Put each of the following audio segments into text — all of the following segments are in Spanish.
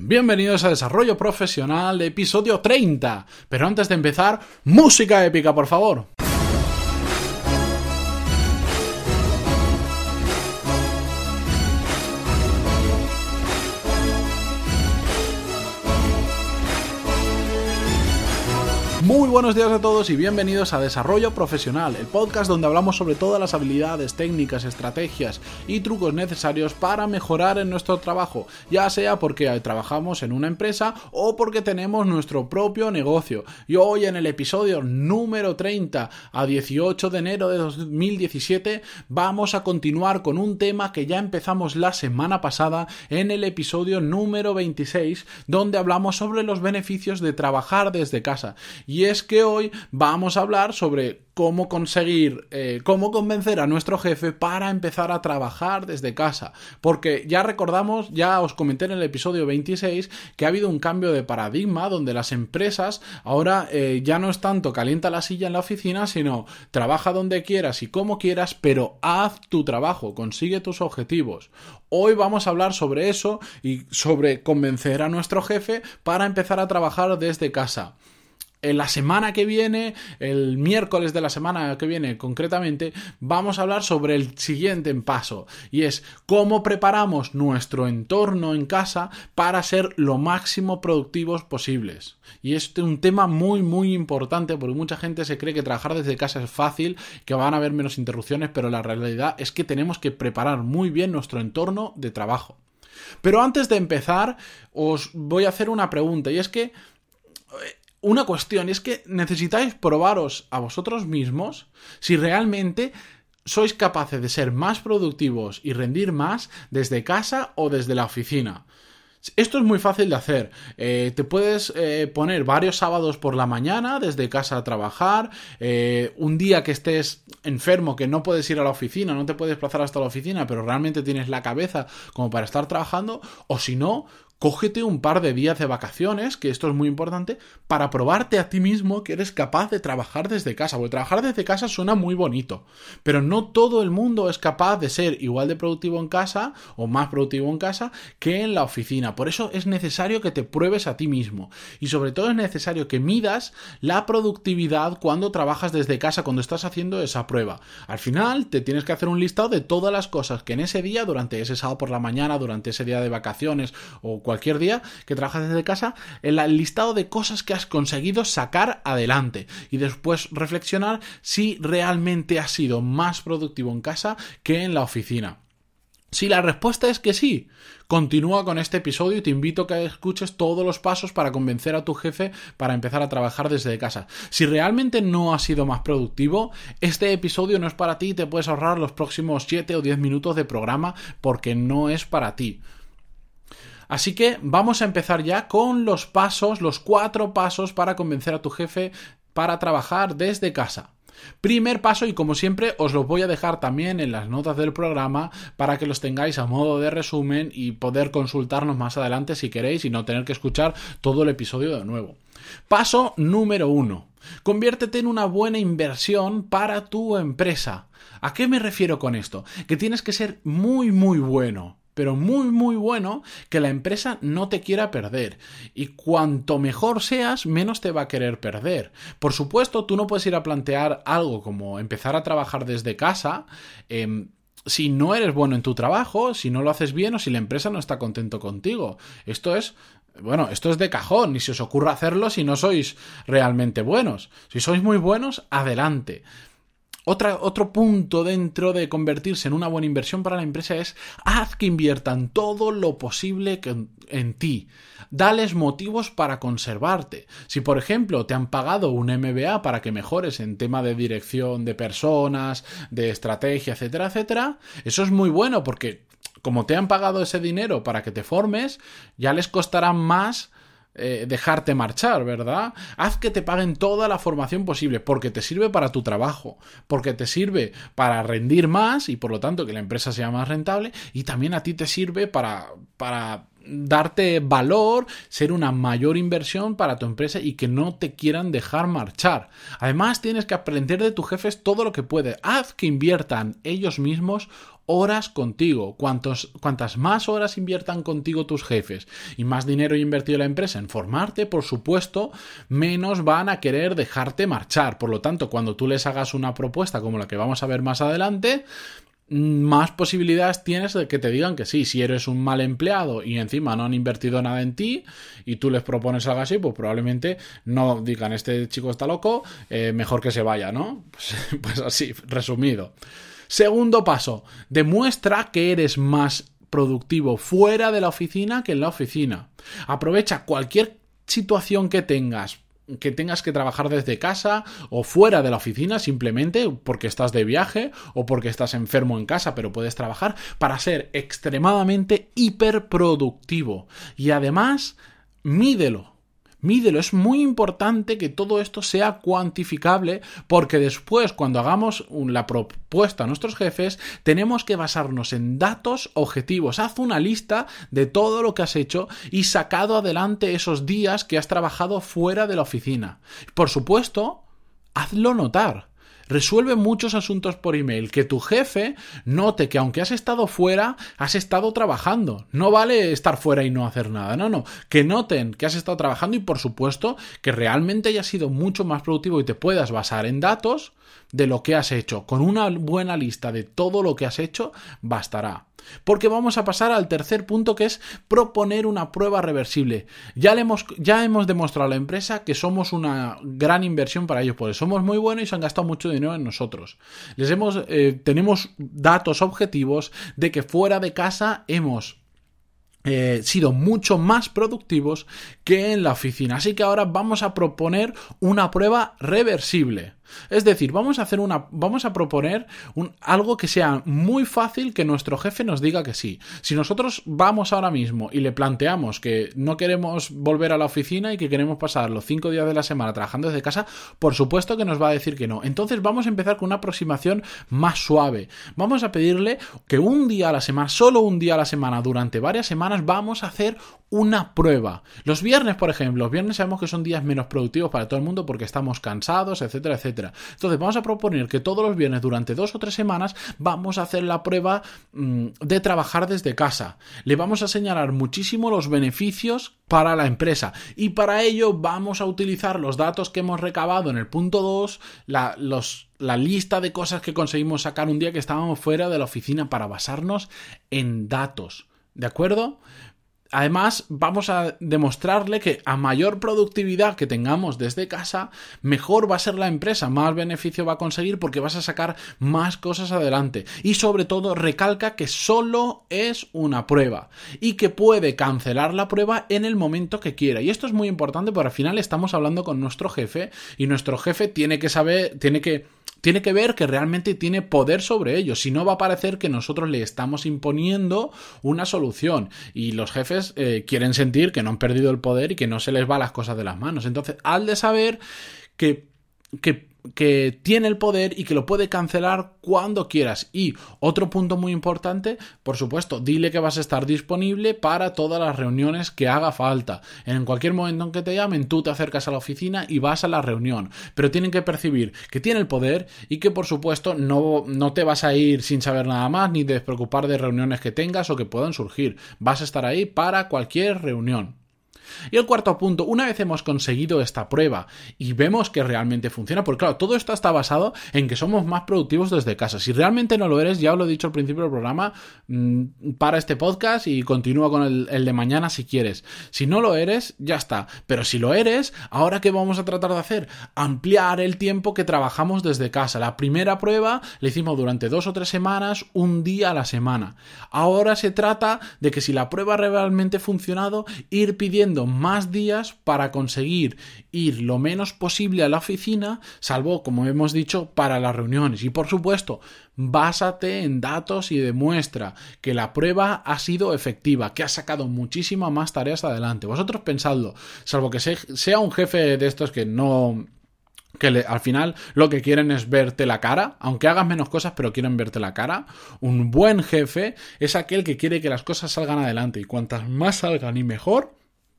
Bienvenidos a Desarrollo Profesional, episodio 30. Pero antes de empezar, música épica, por favor. Buenos días a todos y bienvenidos a Desarrollo Profesional, el podcast donde hablamos sobre todas las habilidades, técnicas, estrategias y trucos necesarios para mejorar en nuestro trabajo, ya sea porque trabajamos en una empresa o porque tenemos nuestro propio negocio. Y hoy en el episodio número 30 a 18 de enero de 2017 vamos a continuar con un tema que ya empezamos la semana pasada en el episodio número 26 donde hablamos sobre los beneficios de trabajar desde casa. Y es que hoy vamos a hablar sobre cómo conseguir, eh, cómo convencer a nuestro jefe para empezar a trabajar desde casa. Porque ya recordamos, ya os comenté en el episodio 26 que ha habido un cambio de paradigma donde las empresas ahora eh, ya no es tanto calienta la silla en la oficina, sino trabaja donde quieras y como quieras, pero haz tu trabajo, consigue tus objetivos. Hoy vamos a hablar sobre eso y sobre convencer a nuestro jefe para empezar a trabajar desde casa la semana que viene, el miércoles de la semana que viene concretamente, vamos a hablar sobre el siguiente paso y es cómo preparamos nuestro entorno en casa para ser lo máximo productivos posibles. Y es un tema muy muy importante porque mucha gente se cree que trabajar desde casa es fácil, que van a haber menos interrupciones, pero la realidad es que tenemos que preparar muy bien nuestro entorno de trabajo. Pero antes de empezar, os voy a hacer una pregunta y es que una cuestión, es que necesitáis probaros a vosotros mismos si realmente sois capaces de ser más productivos y rendir más desde casa o desde la oficina. Esto es muy fácil de hacer. Eh, te puedes eh, poner varios sábados por la mañana desde casa a trabajar. Eh, un día que estés enfermo, que no puedes ir a la oficina, no te puedes desplazar hasta la oficina, pero realmente tienes la cabeza como para estar trabajando. O si no, cógete un par de días de vacaciones, que esto es muy importante, para probarte a ti mismo que eres capaz de trabajar desde casa. Porque trabajar desde casa suena muy bonito, pero no todo el mundo es capaz de ser igual de productivo en casa o más productivo en casa que en la oficina. Por eso es necesario que te pruebes a ti mismo. Y sobre todo es necesario que midas la productividad cuando trabajas desde casa, cuando estás haciendo esa prueba. Al final te tienes que hacer un listado de todas las cosas que en ese día, durante ese sábado por la mañana, durante ese día de vacaciones o cualquier día que trabajas desde casa, el listado de cosas que has conseguido sacar adelante y después reflexionar si realmente has sido más productivo en casa que en la oficina. Si la respuesta es que sí, continúa con este episodio y te invito a que escuches todos los pasos para convencer a tu jefe para empezar a trabajar desde casa. Si realmente no has sido más productivo, este episodio no es para ti y te puedes ahorrar los próximos 7 o 10 minutos de programa porque no es para ti. Así que vamos a empezar ya con los pasos, los cuatro pasos para convencer a tu jefe para trabajar desde casa. Primer paso, y como siempre os los voy a dejar también en las notas del programa para que los tengáis a modo de resumen y poder consultarnos más adelante si queréis y no tener que escuchar todo el episodio de nuevo. Paso número uno. Conviértete en una buena inversión para tu empresa. ¿A qué me refiero con esto? Que tienes que ser muy muy bueno pero muy muy bueno que la empresa no te quiera perder. Y cuanto mejor seas, menos te va a querer perder. Por supuesto, tú no puedes ir a plantear algo como empezar a trabajar desde casa. Em, si no eres bueno en tu trabajo, si no lo haces bien o si la empresa no está contento contigo. Esto es bueno, esto es de cajón, ni se os ocurra hacerlo si no sois realmente buenos. Si sois muy buenos, adelante otro punto dentro de convertirse en una buena inversión para la empresa es haz que inviertan todo lo posible en ti. Dales motivos para conservarte. Si, por ejemplo, te han pagado un MBA para que mejores en tema de dirección de personas, de estrategia, etcétera, etcétera, eso es muy bueno porque como te han pagado ese dinero para que te formes, ya les costará más eh, dejarte marchar, ¿verdad? Haz que te paguen toda la formación posible, porque te sirve para tu trabajo, porque te sirve para rendir más y por lo tanto que la empresa sea más rentable, y también a ti te sirve para, para darte valor, ser una mayor inversión para tu empresa y que no te quieran dejar marchar. Además, tienes que aprender de tus jefes todo lo que puedes. Haz que inviertan ellos mismos horas contigo. Cuantos, cuantas más horas inviertan contigo tus jefes y más dinero invertido la empresa en formarte, por supuesto, menos van a querer dejarte marchar. Por lo tanto, cuando tú les hagas una propuesta como la que vamos a ver más adelante, más posibilidades tienes de que te digan que sí, si eres un mal empleado y encima no han invertido nada en ti y tú les propones algo así, pues probablemente no digan este chico está loco, eh, mejor que se vaya, ¿no? Pues, pues así, resumido. Segundo paso, demuestra que eres más productivo fuera de la oficina que en la oficina. Aprovecha cualquier situación que tengas que tengas que trabajar desde casa o fuera de la oficina simplemente porque estás de viaje o porque estás enfermo en casa pero puedes trabajar para ser extremadamente hiperproductivo y además mídelo Mídelo, es muy importante que todo esto sea cuantificable porque después cuando hagamos la propuesta a nuestros jefes tenemos que basarnos en datos objetivos. Haz una lista de todo lo que has hecho y sacado adelante esos días que has trabajado fuera de la oficina. Por supuesto, hazlo notar. Resuelve muchos asuntos por email. Que tu jefe note que aunque has estado fuera, has estado trabajando. No vale estar fuera y no hacer nada. No, no. Que noten que has estado trabajando y por supuesto que realmente hayas sido mucho más productivo y te puedas basar en datos de lo que has hecho. Con una buena lista de todo lo que has hecho, bastará. Porque vamos a pasar al tercer punto que es proponer una prueba reversible. Ya, hemos, ya hemos demostrado a la empresa que somos una gran inversión para ellos, porque somos muy buenos y se han gastado mucho dinero en nosotros. Les hemos, eh, tenemos datos objetivos de que fuera de casa hemos eh, sido mucho más productivos que en la oficina. Así que ahora vamos a proponer una prueba reversible. Es decir, vamos a hacer una, vamos a proponer algo que sea muy fácil que nuestro jefe nos diga que sí. Si nosotros vamos ahora mismo y le planteamos que no queremos volver a la oficina y que queremos pasar los cinco días de la semana trabajando desde casa, por supuesto que nos va a decir que no. Entonces vamos a empezar con una aproximación más suave. Vamos a pedirle que un día a la semana, solo un día a la semana, durante varias semanas, vamos a hacer una prueba. Los viernes, por ejemplo, los viernes sabemos que son días menos productivos para todo el mundo porque estamos cansados, etcétera, etcétera. Entonces vamos a proponer que todos los viernes durante dos o tres semanas vamos a hacer la prueba mm, de trabajar desde casa. Le vamos a señalar muchísimo los beneficios para la empresa y para ello vamos a utilizar los datos que hemos recabado en el punto 2, la, la lista de cosas que conseguimos sacar un día que estábamos fuera de la oficina para basarnos en datos. ¿De acuerdo? Además, vamos a demostrarle que a mayor productividad que tengamos desde casa, mejor va a ser la empresa, más beneficio va a conseguir porque vas a sacar más cosas adelante. Y sobre todo, recalca que solo es una prueba y que puede cancelar la prueba en el momento que quiera. Y esto es muy importante porque al final estamos hablando con nuestro jefe y nuestro jefe tiene que saber, tiene que tiene que ver que realmente tiene poder sobre ellos. Si no, va a parecer que nosotros le estamos imponiendo una solución. Y los jefes eh, quieren sentir que no han perdido el poder y que no se les va las cosas de las manos. Entonces, al de saber que, que que tiene el poder y que lo puede cancelar cuando quieras. Y otro punto muy importante, por supuesto, dile que vas a estar disponible para todas las reuniones que haga falta. En cualquier momento en que te llamen, tú te acercas a la oficina y vas a la reunión. Pero tienen que percibir que tiene el poder y que, por supuesto, no, no te vas a ir sin saber nada más ni despreocupar de reuniones que tengas o que puedan surgir. Vas a estar ahí para cualquier reunión. Y el cuarto punto, una vez hemos conseguido esta prueba y vemos que realmente funciona, porque claro, todo esto está basado en que somos más productivos desde casa. Si realmente no lo eres, ya os lo he dicho al principio del programa, mm, para este podcast y continúa con el, de mañana si quieres. Si no lo eres, ya está. Pero si lo eres, ahora qué vamos a tratar de hacer? Ampliar el tiempo que trabajamos desde casa. La primera prueba la hicimos durante dos o tres semanas, un día a la semana. Ahora se trata de que si la prueba realmente ha funcionado, ir pidiendo más días para conseguir ir lo menos posible a la oficina, salvo, como hemos dicho, para las reuniones. Y por supuesto, básate en datos y demuestra que la prueba ha sido efectiva, que ha sacado muchísimas más tareas adelante. Vosotros pensadlo, salvo que sea un jefe de estos que no que al final lo que quieren es verte la cara, aunque hagas menos cosas, pero quieren verte la cara. Un buen jefe es aquel que quiere que las cosas salgan adelante y cuantas más salgan y mejor,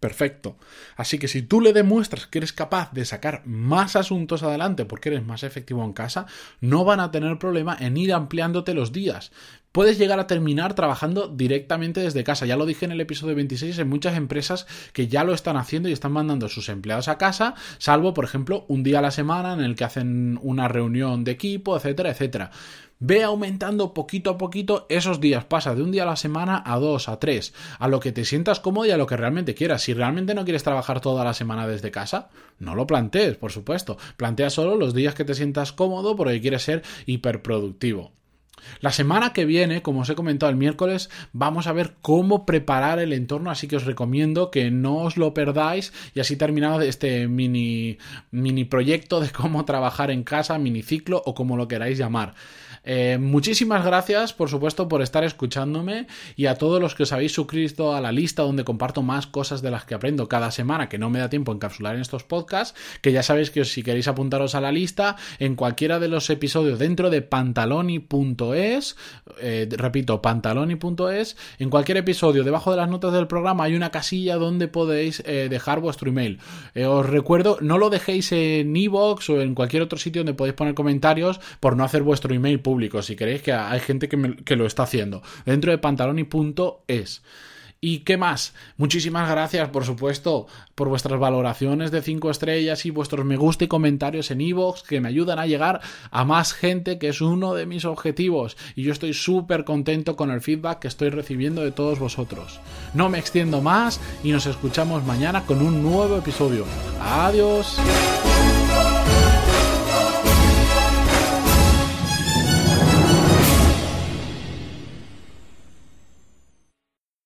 perfecto. Así que si tú le demuestras que eres capaz de sacar más asuntos adelante porque eres más efectivo en casa, no van a tener problema en ir ampliándote los días. Puedes llegar a terminar trabajando directamente desde casa. Ya lo dije en el episodio 26, hay muchas empresas que ya lo están haciendo y están mandando a sus empleados a casa, salvo, por ejemplo, un día a la semana en el que hacen una reunión de equipo, etcétera, etcétera. Ve aumentando poquito a poquito esos días. Pasa de un día a la semana a dos, a tres, a lo que te sientas cómodo y a lo que realmente quieras. Si realmente no quieres trabajar toda la semana desde casa, no lo plantees, por supuesto. Plantea solo los días que te sientas cómodo porque quieres ser hiperproductivo. La semana que viene, como os he comentado el miércoles, vamos a ver cómo preparar el entorno, así que os recomiendo que no os lo perdáis y así terminado este mini, mini proyecto de cómo trabajar en casa, mini ciclo o como lo queráis llamar. Eh, muchísimas gracias, por supuesto, por estar escuchándome y a todos los que os habéis suscrito a la lista donde comparto más cosas de las que aprendo cada semana, que no me da tiempo encapsular en estos podcasts, que ya sabéis que si queréis apuntaros a la lista, en cualquiera de los episodios dentro de pantaloni.es, eh, repito, pantaloni.es, en cualquier episodio, debajo de las notas del programa hay una casilla donde podéis eh, dejar vuestro email. os recuerdo, no lo dejéis en iVoox o en cualquier otro sitio donde podéis poner comentarios por no hacer vuestro email público, si queréis, que hay gente que, que lo está haciendo. Dentro de pantaloni.es. ¿Y qué más? Muchísimas gracias, por supuesto, por vuestras valoraciones de 5 estrellas y vuestros me gusta y comentarios en iVoox que me ayudan a llegar a más gente, que es uno de mis objetivos. Y yo estoy súper contento con el feedback que estoy recibiendo de todos vosotros. No me extiendo más y nos escuchamos mañana con un nuevo episodio. Adiós.